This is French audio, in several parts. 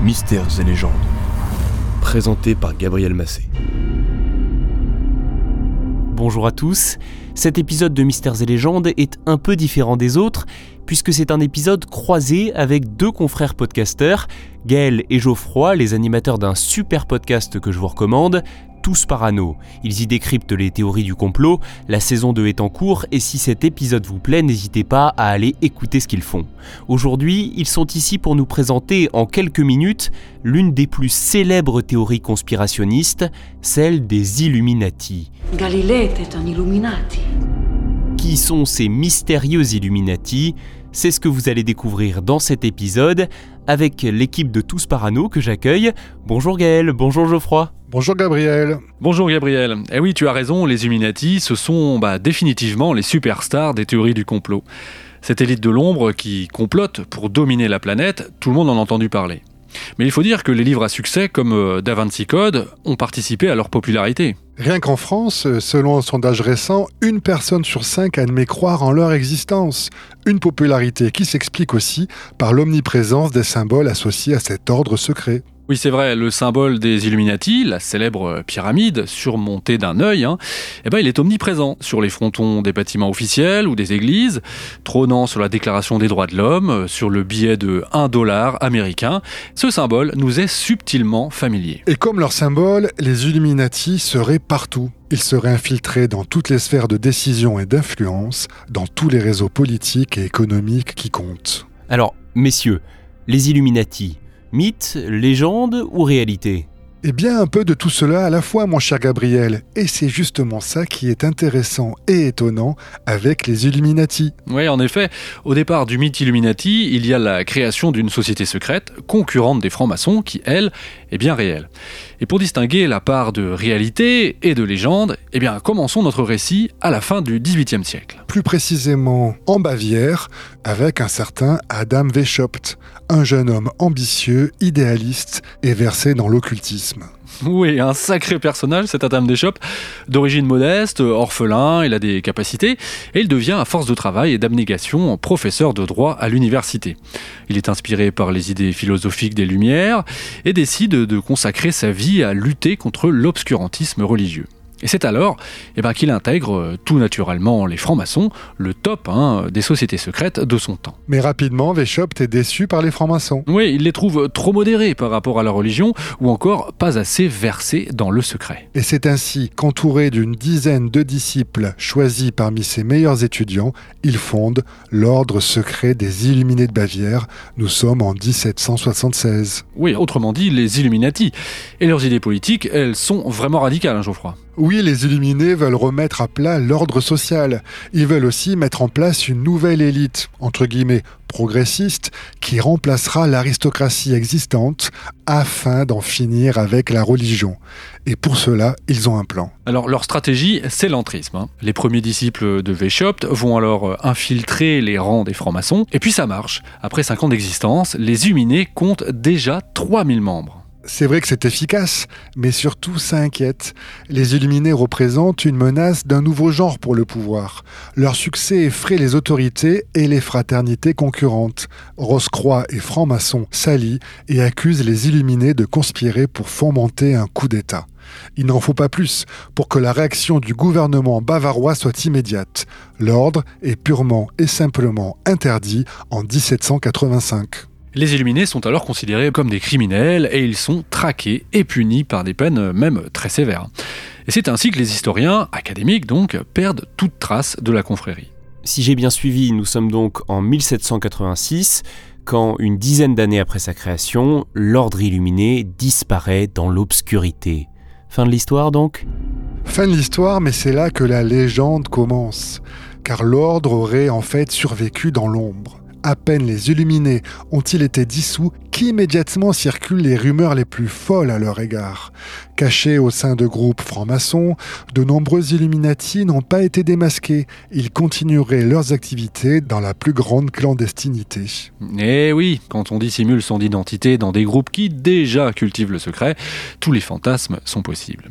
Mystères et légendes. Présenté par Gabriel Massé. Bonjour à tous. Cet épisode de Mystères et légendes est un peu différent des autres, puisque c'est un épisode croisé avec deux confrères podcasteurs, Gaël et Geoffroy, les animateurs d'un super podcast que je vous recommande, tous parano. Ils y décryptent les théories du complot, la saison 2 est en cours et si cet épisode vous plaît, n'hésitez pas à aller écouter ce qu'ils font. Aujourd'hui, ils sont ici pour nous présenter en quelques minutes l'une des plus célèbres théories conspirationnistes, celle des Illuminati. Galilée était un Illuminati. Qui sont ces mystérieux Illuminati C'est ce que vous allez découvrir dans cet épisode avec l'équipe de Tous Parano que j'accueille. Bonjour Gaël, bonjour Geoffroy. Bonjour Gabriel. Bonjour Gabriel. Eh oui, tu as raison, les Illuminati, ce sont bah, définitivement les superstars des théories du complot. Cette élite de l'ombre qui complote pour dominer la planète, tout le monde en a entendu parler. Mais il faut dire que les livres à succès comme euh, Da Vinci Code ont participé à leur popularité. Rien qu'en France, selon un sondage récent, une personne sur cinq admet croire en leur existence. Une popularité qui s'explique aussi par l'omniprésence des symboles associés à cet ordre secret. Oui, c'est vrai, le symbole des Illuminati, la célèbre pyramide surmontée d'un œil, hein, eh ben, il est omniprésent sur les frontons des bâtiments officiels ou des églises, trônant sur la Déclaration des droits de l'homme, sur le billet de 1 dollar américain. Ce symbole nous est subtilement familier. Et comme leur symbole, les Illuminati seraient partout. Ils seraient infiltrés dans toutes les sphères de décision et d'influence, dans tous les réseaux politiques et économiques qui comptent. Alors, messieurs, les Illuminati, Mythe, légende ou réalité? Eh bien, un peu de tout cela à la fois, mon cher Gabriel. Et c'est justement ça qui est intéressant et étonnant avec les Illuminati. Oui, en effet, au départ du mythe Illuminati, il y a la création d'une société secrète, concurrente des francs-maçons, qui, elle, est bien réelle. Et pour distinguer la part de réalité et de légende, eh bien, commençons notre récit à la fin du XVIIIe siècle. Plus précisément en Bavière, avec un certain Adam Weishaupt, un jeune homme ambitieux, idéaliste et versé dans l'occultisme. Oui, un sacré personnage, cet Adam Weishaupt, d'origine modeste, orphelin, il a des capacités, et il devient, à force de travail et d'abnégation, professeur de droit à l'université. Il est inspiré par les idées philosophiques des Lumières et décide de consacrer sa vie à lutter contre l'obscurantisme religieux. Et c'est alors eh ben, qu'il intègre euh, tout naturellement les francs-maçons, le top hein, des sociétés secrètes de son temps. Mais rapidement, Weishaupt est déçu par les francs-maçons. Oui, il les trouve trop modérés par rapport à la religion, ou encore pas assez versés dans le secret. Et c'est ainsi qu'entouré d'une dizaine de disciples choisis parmi ses meilleurs étudiants, il fonde l'ordre secret des Illuminés de Bavière. Nous sommes en 1776. Oui, autrement dit, les Illuminati. Et leurs idées politiques, elles sont vraiment radicales, hein, Geoffroy. Oui, les Illuminés veulent remettre à plat l'ordre social. Ils veulent aussi mettre en place une nouvelle élite, entre guillemets, progressiste, qui remplacera l'aristocratie existante afin d'en finir avec la religion. Et pour cela, ils ont un plan. Alors leur stratégie, c'est l'entrisme. Hein. Les premiers disciples de Weishaupt vont alors infiltrer les rangs des francs-maçons, et puis ça marche. Après 5 ans d'existence, les Illuminés comptent déjà 3000 membres. C'est vrai que c'est efficace, mais surtout ça inquiète. Les Illuminés représentent une menace d'un nouveau genre pour le pouvoir. Leur succès effraie les autorités et les fraternités concurrentes. Rose-Croix et francs-maçons s'allient et accusent les Illuminés de conspirer pour fomenter un coup d'État. Il n'en faut pas plus pour que la réaction du gouvernement bavarois soit immédiate. L'ordre est purement et simplement interdit en 1785. Les Illuminés sont alors considérés comme des criminels et ils sont traqués et punis par des peines même très sévères. Et c'est ainsi que les historiens, académiques donc, perdent toute trace de la confrérie. Si j'ai bien suivi, nous sommes donc en 1786, quand, une dizaine d'années après sa création, l'ordre illuminé disparaît dans l'obscurité. Fin de l'histoire donc? Fin de l'histoire, mais c'est là que la légende commence, car l'ordre aurait en fait survécu dans l'ombre. À peine les illuminés ont-ils été dissous qu'immédiatement circulent les rumeurs les plus folles à leur égard. Cachés au sein de groupes francs-maçons, de nombreux Illuminati n'ont pas été démasqués. Ils continueraient leurs activités dans la plus grande clandestinité. Eh oui, quand on dissimule son identité dans des groupes qui déjà cultivent le secret, tous les fantasmes sont possibles.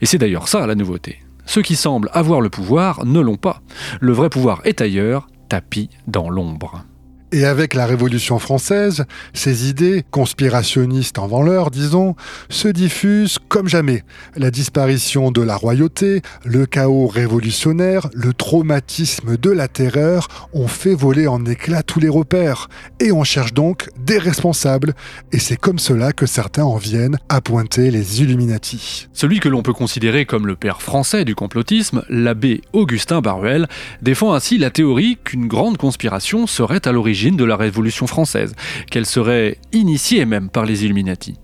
Et c'est d'ailleurs ça la nouveauté. Ceux qui semblent avoir le pouvoir ne l'ont pas. Le vrai pouvoir est ailleurs, tapis dans l'ombre. Et avec la Révolution française, ces idées, conspirationnistes en l'heure, disons, se diffusent comme jamais. La disparition de la royauté, le chaos révolutionnaire, le traumatisme de la terreur ont fait voler en éclats tous les repères. Et on cherche donc des responsables. Et c'est comme cela que certains en viennent à pointer les Illuminati. Celui que l'on peut considérer comme le père français du complotisme, l'abbé Augustin Baruel, défend ainsi la théorie qu'une grande conspiration serait à l'origine de la Révolution française, qu'elle serait initiée même par les Illuminati.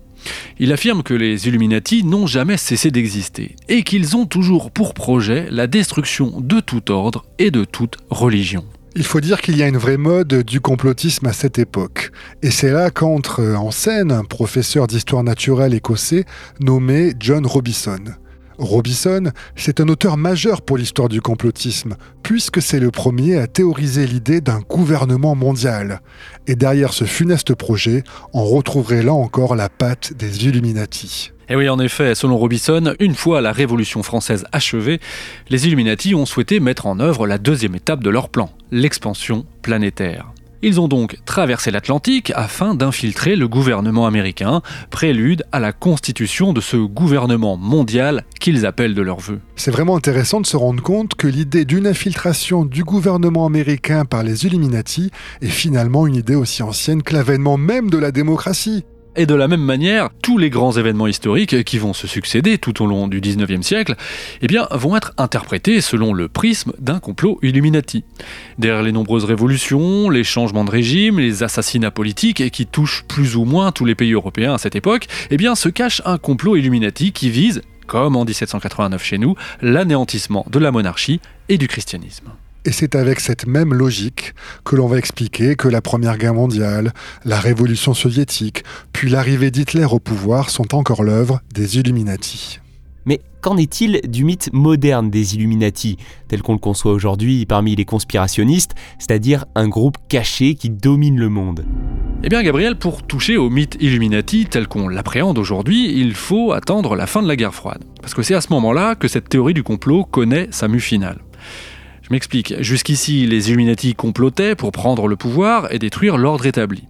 Il affirme que les Illuminati n'ont jamais cessé d'exister et qu'ils ont toujours pour projet la destruction de tout ordre et de toute religion. Il faut dire qu'il y a une vraie mode du complotisme à cette époque. Et c'est là qu'entre en scène un professeur d'histoire naturelle écossais nommé John Robison. Robison, c'est un auteur majeur pour l'histoire du complotisme, puisque c'est le premier à théoriser l'idée d'un gouvernement mondial. Et derrière ce funeste projet, on retrouverait là encore la patte des Illuminati. Et oui, en effet, selon Robison, une fois la Révolution française achevée, les Illuminati ont souhaité mettre en œuvre la deuxième étape de leur plan, l'expansion planétaire. Ils ont donc traversé l'Atlantique afin d'infiltrer le gouvernement américain, prélude à la constitution de ce gouvernement mondial qu'ils appellent de leur vœu. C'est vraiment intéressant de se rendre compte que l'idée d'une infiltration du gouvernement américain par les Illuminati est finalement une idée aussi ancienne que l'avènement même de la démocratie. Et de la même manière, tous les grands événements historiques qui vont se succéder tout au long du 19e siècle eh vont être interprétés selon le prisme d'un complot Illuminati. Derrière les nombreuses révolutions, les changements de régime, les assassinats politiques qui touchent plus ou moins tous les pays européens à cette époque, eh se cache un complot Illuminati qui vise, comme en 1789 chez nous, l'anéantissement de la monarchie et du christianisme. Et c'est avec cette même logique que l'on va expliquer que la Première Guerre mondiale, la Révolution soviétique, puis l'arrivée d'Hitler au pouvoir sont encore l'œuvre des Illuminati. Mais qu'en est-il du mythe moderne des Illuminati, tel qu'on le conçoit aujourd'hui parmi les conspirationnistes, c'est-à-dire un groupe caché qui domine le monde? Eh bien Gabriel, pour toucher au mythe Illuminati tel qu'on l'appréhende aujourd'hui, il faut attendre la fin de la guerre froide. Parce que c'est à ce moment-là que cette théorie du complot connaît sa mue finale. Je m'explique. Jusqu'ici, les Illuminati complotaient pour prendre le pouvoir et détruire l'ordre établi.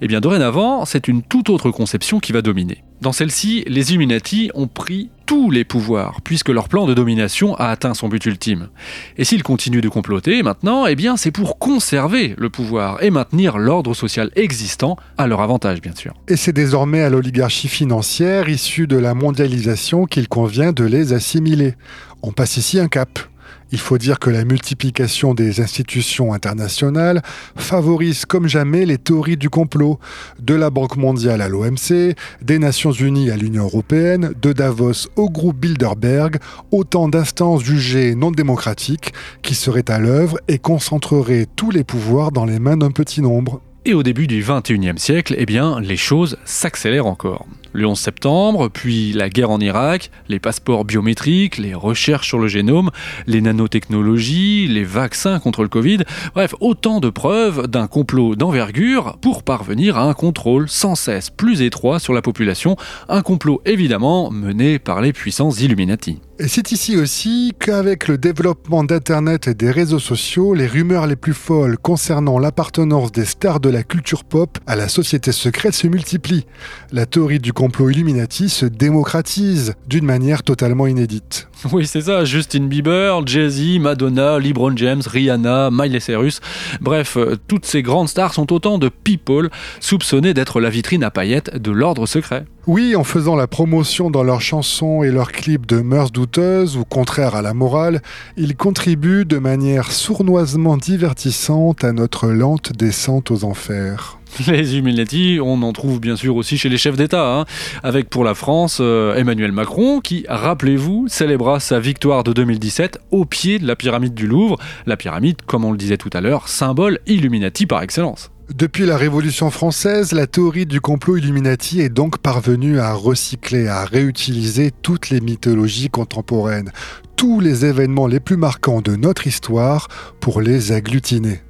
Eh bien, dorénavant, c'est une toute autre conception qui va dominer. Dans celle-ci, les Illuminati ont pris tous les pouvoirs, puisque leur plan de domination a atteint son but ultime. Et s'ils continuent de comploter maintenant, eh bien, c'est pour conserver le pouvoir et maintenir l'ordre social existant à leur avantage, bien sûr. Et c'est désormais à l'oligarchie financière issue de la mondialisation qu'il convient de les assimiler. On passe ici un cap. Il faut dire que la multiplication des institutions internationales favorise comme jamais les théories du complot, de la Banque mondiale à l'OMC, des Nations unies à l'Union européenne, de Davos au groupe Bilderberg, autant d'instances jugées non démocratiques qui seraient à l'œuvre et concentreraient tous les pouvoirs dans les mains d'un petit nombre. Et au début du 21e siècle, eh bien, les choses s'accélèrent encore. Le 11 septembre, puis la guerre en Irak, les passeports biométriques, les recherches sur le génome, les nanotechnologies, les vaccins contre le Covid, bref, autant de preuves d'un complot d'envergure pour parvenir à un contrôle sans cesse plus étroit sur la population, un complot évidemment mené par les puissances Illuminati. Et c'est ici aussi qu'avec le développement d'Internet et des réseaux sociaux, les rumeurs les plus folles concernant l'appartenance des stars de la culture pop à la société secrète se multiplient. La théorie du complot Illuminati se démocratise d'une manière totalement inédite. Oui, c'est ça, Justin Bieber, Jay-Z, Madonna, LeBron James, Rihanna, Miley Cyrus. Bref, euh, toutes ces grandes stars sont autant de people soupçonnés d'être la vitrine à paillettes de l'ordre secret. Oui, en faisant la promotion dans leurs chansons et leurs clips de mœurs douteuses ou contraires à la morale, ils contribuent de manière sournoisement divertissante à notre lente descente aux enfers. Les Illuminati, on en trouve bien sûr aussi chez les chefs d'État, hein, avec pour la France euh, Emmanuel Macron qui, rappelez-vous, célébra sa victoire de 2017 au pied de la pyramide du Louvre. La pyramide, comme on le disait tout à l'heure, symbole Illuminati par excellence. Depuis la Révolution française, la théorie du complot Illuminati est donc parvenue à recycler, à réutiliser toutes les mythologies contemporaines, tous les événements les plus marquants de notre histoire pour les agglutiner.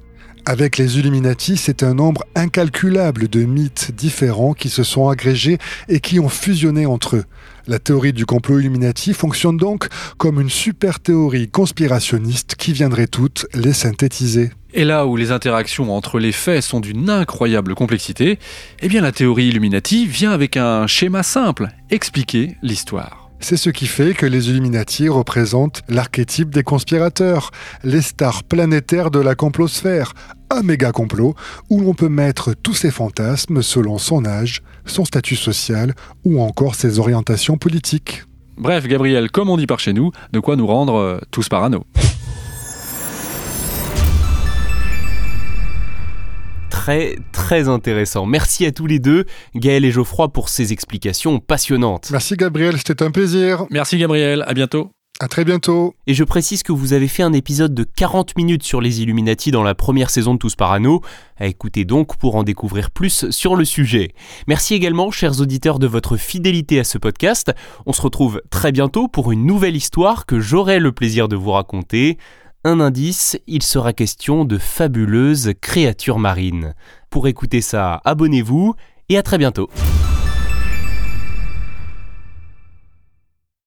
Avec les Illuminati, c'est un nombre incalculable de mythes différents qui se sont agrégés et qui ont fusionné entre eux. La théorie du complot Illuminati fonctionne donc comme une super théorie conspirationniste qui viendrait toutes les synthétiser. Et là où les interactions entre les faits sont d'une incroyable complexité, eh bien la théorie Illuminati vient avec un schéma simple, expliquer l'histoire. C'est ce qui fait que les Illuminati représentent l'archétype des conspirateurs, les stars planétaires de la complosphère, un méga complot où l'on peut mettre tous ses fantasmes selon son âge, son statut social ou encore ses orientations politiques. Bref, Gabriel, comme on dit par chez nous, de quoi nous rendre euh, tous parano. Très très intéressant. Merci à tous les deux, Gaël et Geoffroy, pour ces explications passionnantes. Merci Gabriel, c'était un plaisir. Merci Gabriel, à bientôt. À très bientôt. Et je précise que vous avez fait un épisode de 40 minutes sur les Illuminati dans la première saison de Tous Parano. À écouter donc pour en découvrir plus sur le sujet. Merci également, chers auditeurs, de votre fidélité à ce podcast. On se retrouve très bientôt pour une nouvelle histoire que j'aurai le plaisir de vous raconter. Un indice, il sera question de fabuleuses créatures marines. Pour écouter ça, abonnez-vous et à très bientôt.